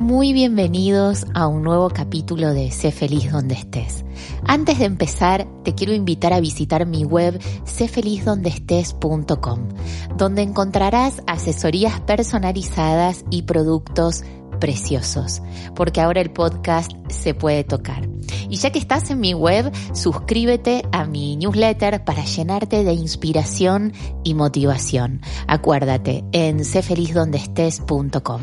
Muy bienvenidos a un nuevo capítulo de Sé feliz donde estés. Antes de empezar, te quiero invitar a visitar mi web séfelizdondeestés.com, donde encontrarás asesorías personalizadas y productos preciosos, porque ahora el podcast se puede tocar. Y ya que estás en mi web, suscríbete a mi newsletter para llenarte de inspiración y motivación. Acuérdate en séfelizdondeestés.com.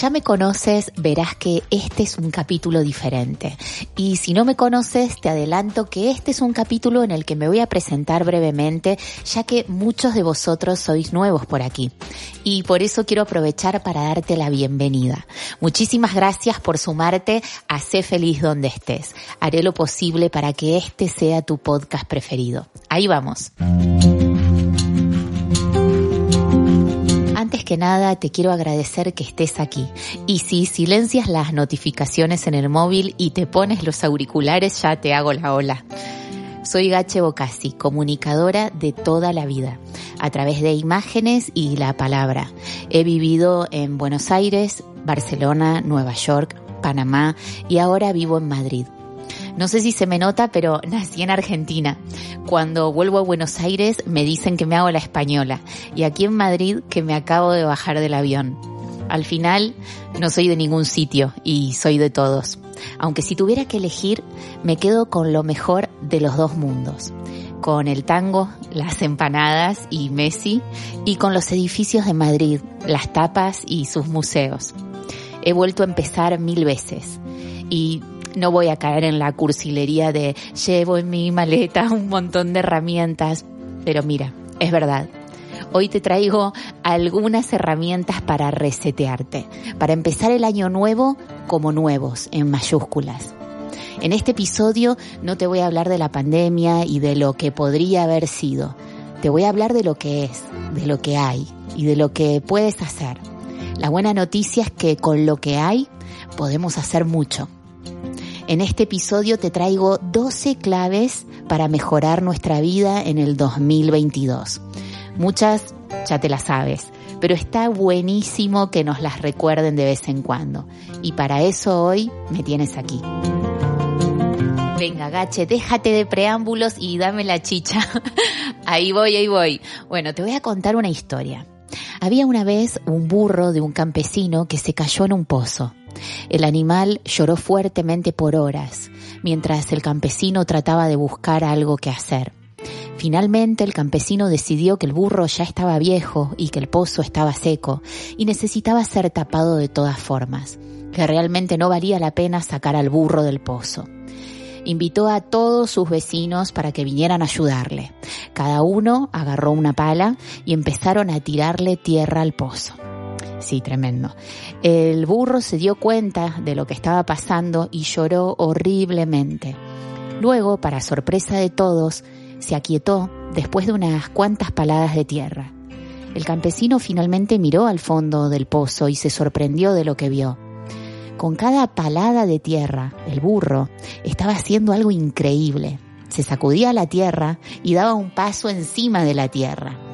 ya me conoces, verás que este es un capítulo diferente. Y si no me conoces, te adelanto que este es un capítulo en el que me voy a presentar brevemente, ya que muchos de vosotros sois nuevos por aquí. Y por eso quiero aprovechar para darte la bienvenida. Muchísimas gracias por sumarte a Sé Feliz donde estés. Haré lo posible para que este sea tu podcast preferido. Ahí vamos. Que nada, te quiero agradecer que estés aquí. Y si silencias las notificaciones en el móvil y te pones los auriculares, ya te hago la ola. Soy Gache Bocasi, comunicadora de toda la vida, a través de imágenes y la palabra. He vivido en Buenos Aires, Barcelona, Nueva York, Panamá y ahora vivo en Madrid. No sé si se me nota, pero nací en Argentina. Cuando vuelvo a Buenos Aires me dicen que me hago la española y aquí en Madrid que me acabo de bajar del avión. Al final no soy de ningún sitio y soy de todos. Aunque si tuviera que elegir, me quedo con lo mejor de los dos mundos. Con el tango, las empanadas y Messi y con los edificios de Madrid, las tapas y sus museos. He vuelto a empezar mil veces y no voy a caer en la cursilería de llevo en mi maleta un montón de herramientas. Pero mira, es verdad. Hoy te traigo algunas herramientas para resetearte, para empezar el año nuevo como nuevos, en mayúsculas. En este episodio no te voy a hablar de la pandemia y de lo que podría haber sido. Te voy a hablar de lo que es, de lo que hay y de lo que puedes hacer. La buena noticia es que con lo que hay podemos hacer mucho. En este episodio te traigo 12 claves para mejorar nuestra vida en el 2022. Muchas ya te las sabes, pero está buenísimo que nos las recuerden de vez en cuando. Y para eso hoy me tienes aquí. Venga, Gache, déjate de preámbulos y dame la chicha. ahí voy, ahí voy. Bueno, te voy a contar una historia. Había una vez un burro de un campesino que se cayó en un pozo. El animal lloró fuertemente por horas, mientras el campesino trataba de buscar algo que hacer. Finalmente el campesino decidió que el burro ya estaba viejo y que el pozo estaba seco y necesitaba ser tapado de todas formas, que realmente no valía la pena sacar al burro del pozo. Invitó a todos sus vecinos para que vinieran a ayudarle. Cada uno agarró una pala y empezaron a tirarle tierra al pozo. Sí, tremendo. El burro se dio cuenta de lo que estaba pasando y lloró horriblemente. Luego, para sorpresa de todos, se aquietó después de unas cuantas paladas de tierra. El campesino finalmente miró al fondo del pozo y se sorprendió de lo que vio. Con cada palada de tierra, el burro estaba haciendo algo increíble. Se sacudía la tierra y daba un paso encima de la tierra.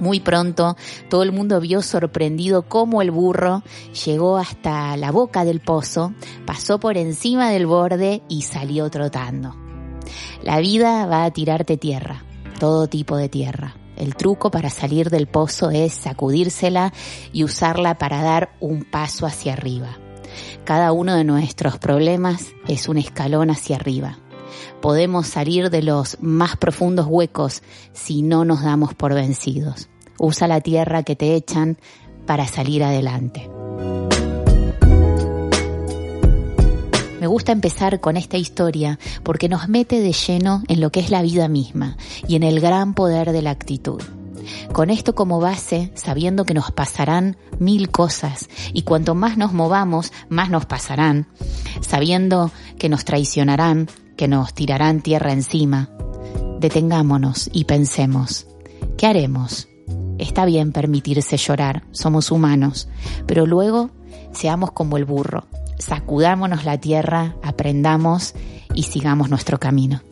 Muy pronto todo el mundo vio sorprendido cómo el burro llegó hasta la boca del pozo, pasó por encima del borde y salió trotando. La vida va a tirarte tierra, todo tipo de tierra. El truco para salir del pozo es sacudírsela y usarla para dar un paso hacia arriba. Cada uno de nuestros problemas es un escalón hacia arriba. Podemos salir de los más profundos huecos si no nos damos por vencidos. Usa la tierra que te echan para salir adelante. Me gusta empezar con esta historia porque nos mete de lleno en lo que es la vida misma y en el gran poder de la actitud. Con esto como base, sabiendo que nos pasarán mil cosas y cuanto más nos movamos, más nos pasarán, sabiendo que nos traicionarán, que nos tirarán tierra encima, detengámonos y pensemos, ¿qué haremos? Está bien permitirse llorar, somos humanos, pero luego seamos como el burro, sacudámonos la tierra, aprendamos y sigamos nuestro camino.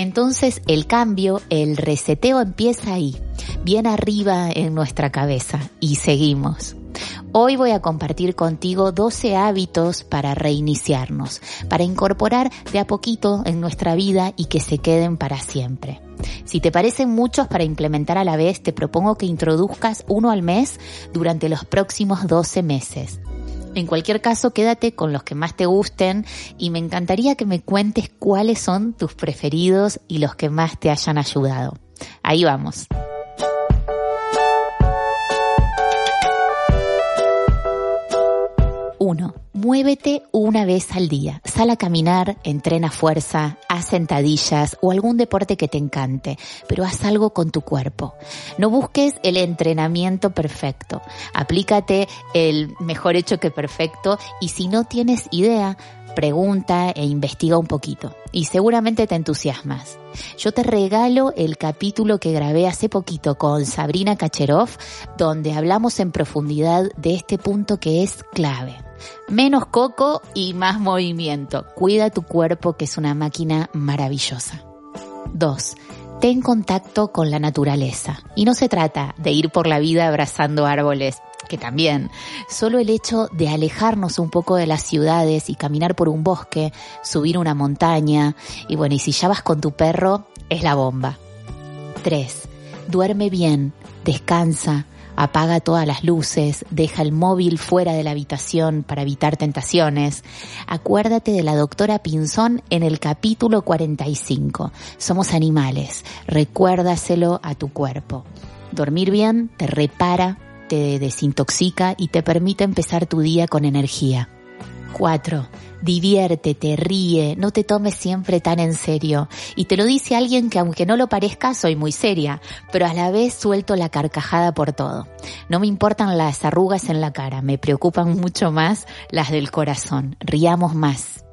Entonces el cambio, el reseteo empieza ahí, bien arriba en nuestra cabeza y seguimos. Hoy voy a compartir contigo 12 hábitos para reiniciarnos, para incorporar de a poquito en nuestra vida y que se queden para siempre. Si te parecen muchos para implementar a la vez, te propongo que introduzcas uno al mes durante los próximos 12 meses. En cualquier caso, quédate con los que más te gusten y me encantaría que me cuentes cuáles son tus preferidos y los que más te hayan ayudado. Ahí vamos. Muévete una vez al día. Sal a caminar, entrena fuerza, haz sentadillas o algún deporte que te encante, pero haz algo con tu cuerpo. No busques el entrenamiento perfecto. Aplícate el mejor hecho que perfecto y si no tienes idea, pregunta e investiga un poquito y seguramente te entusiasmas. Yo te regalo el capítulo que grabé hace poquito con Sabrina Kacherov, donde hablamos en profundidad de este punto que es clave. Menos coco y más movimiento. Cuida tu cuerpo que es una máquina maravillosa. 2. Ten contacto con la naturaleza. Y no se trata de ir por la vida abrazando árboles, que también. Solo el hecho de alejarnos un poco de las ciudades y caminar por un bosque, subir una montaña, y bueno, y si ya vas con tu perro, es la bomba. 3. Duerme bien, descansa, apaga todas las luces, deja el móvil fuera de la habitación para evitar tentaciones. Acuérdate de la doctora Pinzón en el capítulo 45. Somos animales, recuérdaselo a tu cuerpo. Dormir bien te repara, te desintoxica y te permite empezar tu día con energía. 4. Diviértete, ríe, no te tomes siempre tan en serio. Y te lo dice alguien que aunque no lo parezca, soy muy seria, pero a la vez suelto la carcajada por todo. No me importan las arrugas en la cara, me preocupan mucho más las del corazón. Riamos más.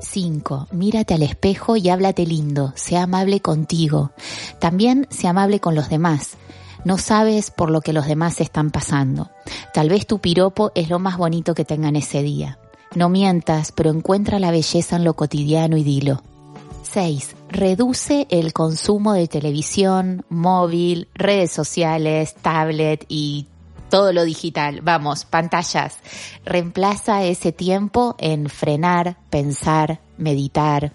5. Mírate al espejo y háblate lindo, sea amable contigo. También sea amable con los demás. No sabes por lo que los demás están pasando. Tal vez tu piropo es lo más bonito que tengan ese día. No mientas, pero encuentra la belleza en lo cotidiano y dilo. 6. Reduce el consumo de televisión, móvil, redes sociales, tablet y todo lo digital. Vamos, pantallas. Reemplaza ese tiempo en frenar, pensar, meditar.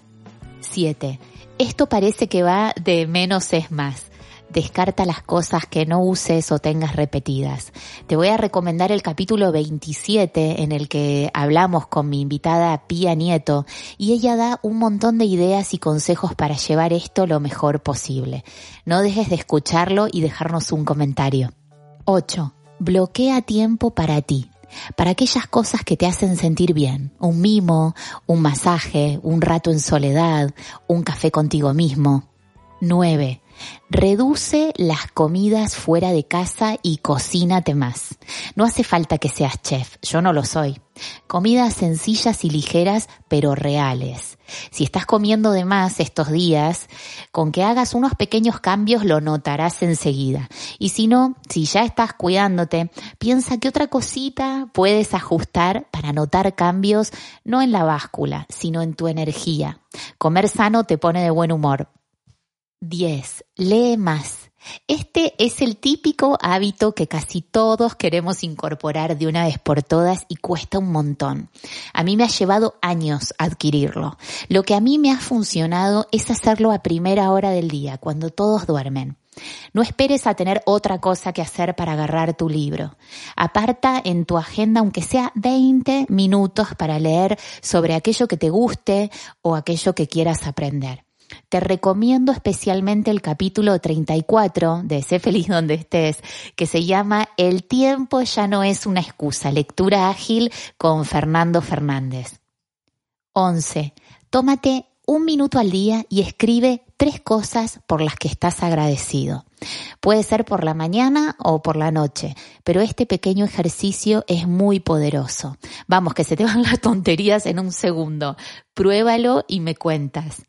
7. Esto parece que va de menos es más. Descarta las cosas que no uses o tengas repetidas. Te voy a recomendar el capítulo 27 en el que hablamos con mi invitada Pía Nieto y ella da un montón de ideas y consejos para llevar esto lo mejor posible. No dejes de escucharlo y dejarnos un comentario. 8. Bloquea tiempo para ti para aquellas cosas que te hacen sentir bien. Un mimo, un masaje, un rato en soledad, un café contigo mismo. 9. Reduce las comidas fuera de casa y cocínate más. No hace falta que seas chef, yo no lo soy. Comidas sencillas y ligeras, pero reales. Si estás comiendo de más estos días, con que hagas unos pequeños cambios lo notarás enseguida. Y si no, si ya estás cuidándote, piensa que otra cosita puedes ajustar para notar cambios no en la báscula, sino en tu energía. Comer sano te pone de buen humor 10. Lee más. Este es el típico hábito que casi todos queremos incorporar de una vez por todas y cuesta un montón. A mí me ha llevado años adquirirlo. Lo que a mí me ha funcionado es hacerlo a primera hora del día, cuando todos duermen. No esperes a tener otra cosa que hacer para agarrar tu libro. Aparta en tu agenda, aunque sea 20 minutos, para leer sobre aquello que te guste o aquello que quieras aprender. Te recomiendo especialmente el capítulo 34 de Sé feliz donde estés, que se llama El tiempo ya no es una excusa, lectura ágil con Fernando Fernández. 11. Tómate un minuto al día y escribe tres cosas por las que estás agradecido. Puede ser por la mañana o por la noche, pero este pequeño ejercicio es muy poderoso. Vamos, que se te van las tonterías en un segundo. Pruébalo y me cuentas.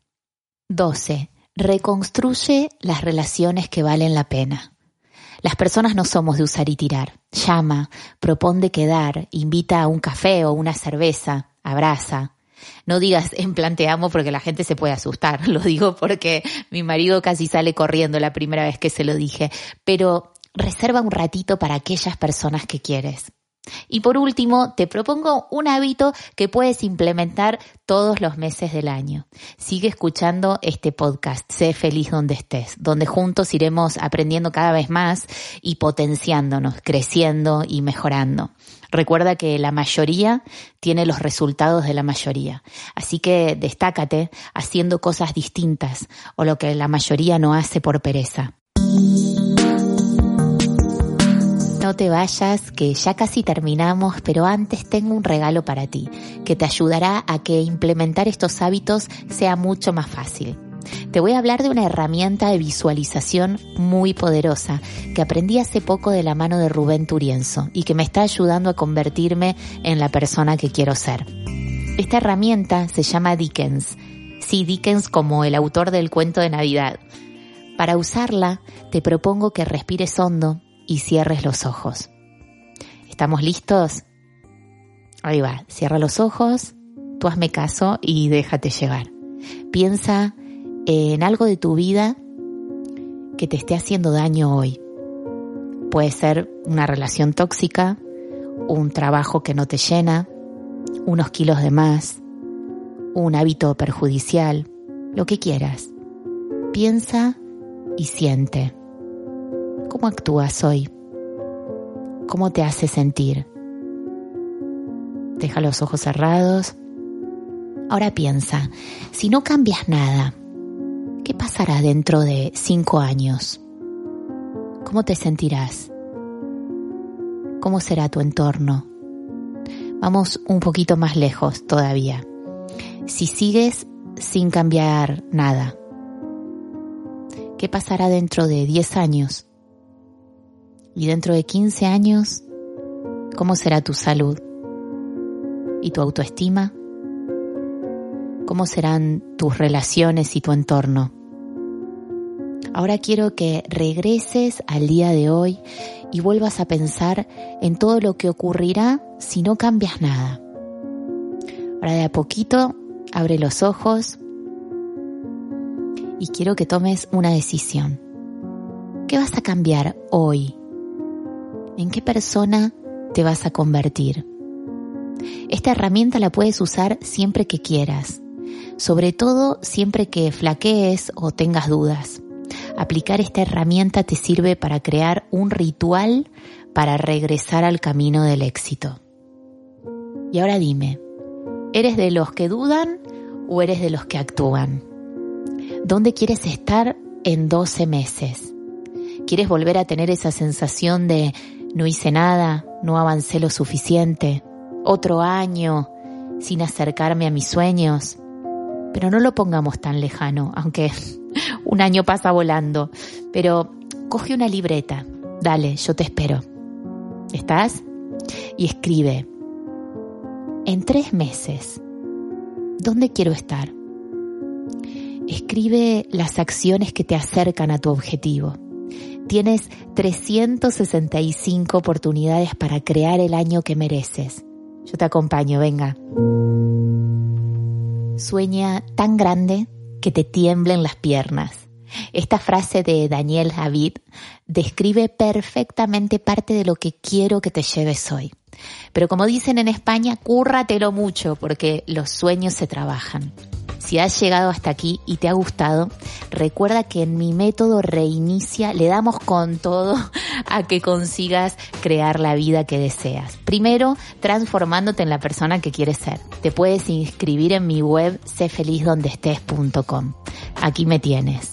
12. Reconstruye las relaciones que valen la pena. Las personas no somos de usar y tirar. Llama, propone quedar, invita a un café o una cerveza, abraza. No digas en plan porque la gente se puede asustar. Lo digo porque mi marido casi sale corriendo la primera vez que se lo dije. Pero reserva un ratito para aquellas personas que quieres. Y por último, te propongo un hábito que puedes implementar todos los meses del año. Sigue escuchando este podcast, Sé feliz donde estés, donde juntos iremos aprendiendo cada vez más y potenciándonos, creciendo y mejorando. Recuerda que la mayoría tiene los resultados de la mayoría. Así que destácate haciendo cosas distintas o lo que la mayoría no hace por pereza. No te vayas, que ya casi terminamos, pero antes tengo un regalo para ti, que te ayudará a que implementar estos hábitos sea mucho más fácil. Te voy a hablar de una herramienta de visualización muy poderosa que aprendí hace poco de la mano de Rubén Turienzo y que me está ayudando a convertirme en la persona que quiero ser. Esta herramienta se llama Dickens. Sí, Dickens como el autor del cuento de Navidad. Para usarla, te propongo que respires hondo y cierres los ojos. ¿Estamos listos? Ahí va, cierra los ojos, tú hazme caso y déjate llevar. Piensa en algo de tu vida que te esté haciendo daño hoy. Puede ser una relación tóxica, un trabajo que no te llena, unos kilos de más, un hábito perjudicial, lo que quieras. Piensa y siente. ¿Cómo actúas hoy? ¿Cómo te hace sentir? Deja los ojos cerrados. Ahora piensa, si no cambias nada, ¿qué pasará dentro de cinco años? ¿Cómo te sentirás? ¿Cómo será tu entorno? Vamos un poquito más lejos todavía. Si sigues sin cambiar nada, ¿qué pasará dentro de diez años? Y dentro de 15 años, ¿cómo será tu salud? ¿Y tu autoestima? ¿Cómo serán tus relaciones y tu entorno? Ahora quiero que regreses al día de hoy y vuelvas a pensar en todo lo que ocurrirá si no cambias nada. Ahora de a poquito abre los ojos y quiero que tomes una decisión. ¿Qué vas a cambiar hoy en qué persona te vas a convertir. Esta herramienta la puedes usar siempre que quieras, sobre todo siempre que flaquees o tengas dudas. Aplicar esta herramienta te sirve para crear un ritual para regresar al camino del éxito. Y ahora dime, ¿eres de los que dudan o eres de los que actúan? ¿Dónde quieres estar en 12 meses? ¿Quieres volver a tener esa sensación de no hice nada, no avancé lo suficiente, otro año sin acercarme a mis sueños. Pero no lo pongamos tan lejano, aunque un año pasa volando. Pero coge una libreta, dale, yo te espero. ¿Estás? Y escribe, en tres meses, ¿dónde quiero estar? Escribe las acciones que te acercan a tu objetivo. Tienes 365 oportunidades para crear el año que mereces. Yo te acompaño, venga. Sueña tan grande que te tiemblen las piernas. Esta frase de Daniel Javid describe perfectamente parte de lo que quiero que te lleves hoy. Pero como dicen en España, cúrratelo mucho porque los sueños se trabajan. Si has llegado hasta aquí y te ha gustado, recuerda que en mi método reinicia le damos con todo a que consigas crear la vida que deseas. Primero, transformándote en la persona que quieres ser. Te puedes inscribir en mi web sefelizdondestes.com. Aquí me tienes.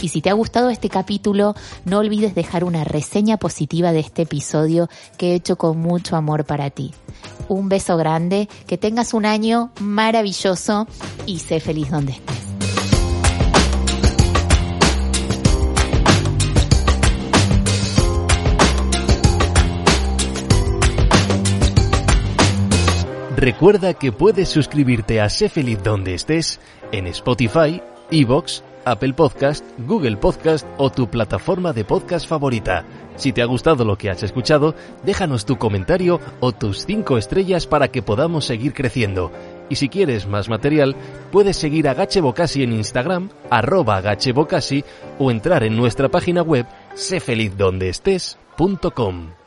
Y si te ha gustado este capítulo, no olvides dejar una reseña positiva de este episodio que he hecho con mucho amor para ti. Un beso grande, que tengas un año maravilloso y sé feliz donde estés. Recuerda que puedes suscribirte a Sé Feliz donde estés en Spotify, Evox, Apple Podcast, Google Podcast o tu plataforma de podcast favorita. Si te ha gustado lo que has escuchado, déjanos tu comentario o tus 5 estrellas para que podamos seguir creciendo. Y si quieres más material, puedes seguir a Gache en Instagram, arroba Gache o entrar en nuestra página web sefelizdondeestes.com.